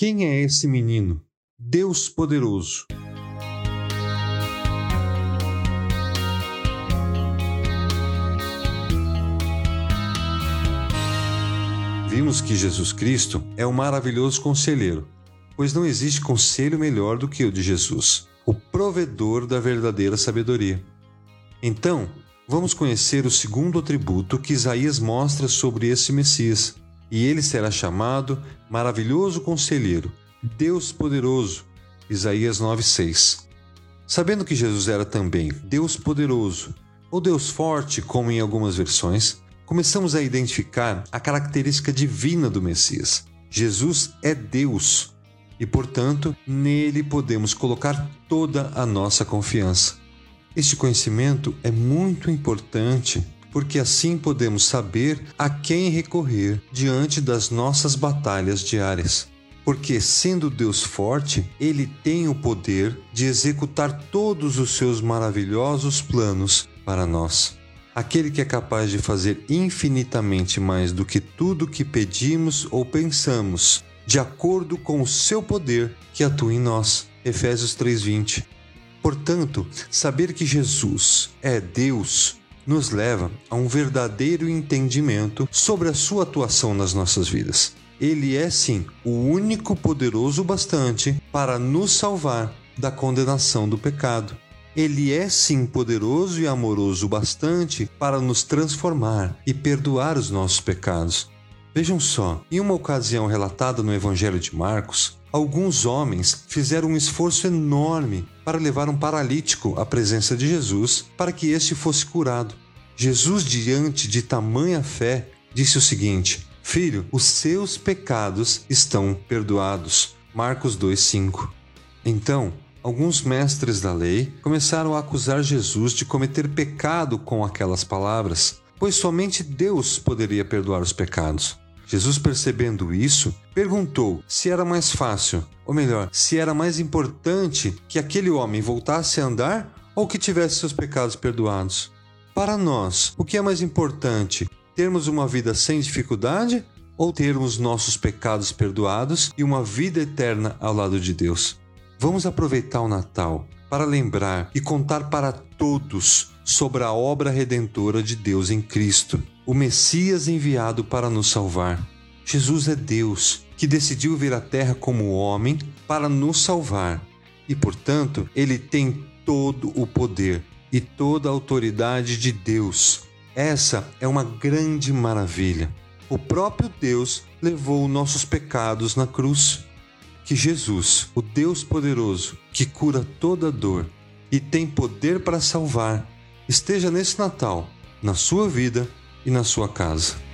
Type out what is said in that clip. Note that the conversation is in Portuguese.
Quem é esse menino? Deus poderoso. Vimos que Jesus Cristo é o maravilhoso conselheiro, pois não existe conselho melhor do que o de Jesus, o provedor da verdadeira sabedoria. Então, vamos conhecer o segundo atributo que Isaías mostra sobre esse Messias, e ele será chamado Maravilhoso Conselheiro, Deus Poderoso. Isaías 9:6. Sabendo que Jesus era também Deus Poderoso, ou Deus Forte, como em algumas versões, começamos a identificar a característica divina do Messias. Jesus é Deus e, portanto, nele podemos colocar toda a nossa confiança. Este conhecimento é muito importante porque assim podemos saber a quem recorrer diante das nossas batalhas diárias. Porque, sendo Deus forte, Ele tem o poder de executar todos os seus maravilhosos planos para nós. Aquele que é capaz de fazer infinitamente mais do que tudo que pedimos ou pensamos, de acordo com o seu poder que atua em nós. Efésios 3:20. Portanto, saber que Jesus é Deus nos leva a um verdadeiro entendimento sobre a sua atuação nas nossas vidas. Ele é sim o único poderoso bastante para nos salvar da condenação do pecado. Ele é sim poderoso e amoroso bastante para nos transformar e perdoar os nossos pecados. Vejam só, em uma ocasião relatada no Evangelho de Marcos, alguns homens fizeram um esforço enorme para levar um paralítico à presença de Jesus para que este fosse curado. Jesus, diante de tamanha fé, disse o seguinte: Filho, os seus pecados estão perdoados. Marcos 2,5. Então, alguns mestres da lei começaram a acusar Jesus de cometer pecado com aquelas palavras, pois somente Deus poderia perdoar os pecados. Jesus, percebendo isso, perguntou se era mais fácil, ou melhor, se era mais importante que aquele homem voltasse a andar ou que tivesse seus pecados perdoados. Para nós, o que é mais importante? Termos uma vida sem dificuldade ou termos nossos pecados perdoados e uma vida eterna ao lado de Deus? Vamos aproveitar o Natal para lembrar e contar para todos sobre a obra redentora de Deus em Cristo o Messias enviado para nos salvar. Jesus é Deus que decidiu vir à Terra como homem para nos salvar e, portanto, ele tem todo o poder e toda a autoridade de Deus. Essa é uma grande maravilha. O próprio Deus levou nossos pecados na cruz. Que Jesus, o Deus poderoso, que cura toda dor e tem poder para salvar, esteja nesse Natal, na sua vida e na sua casa.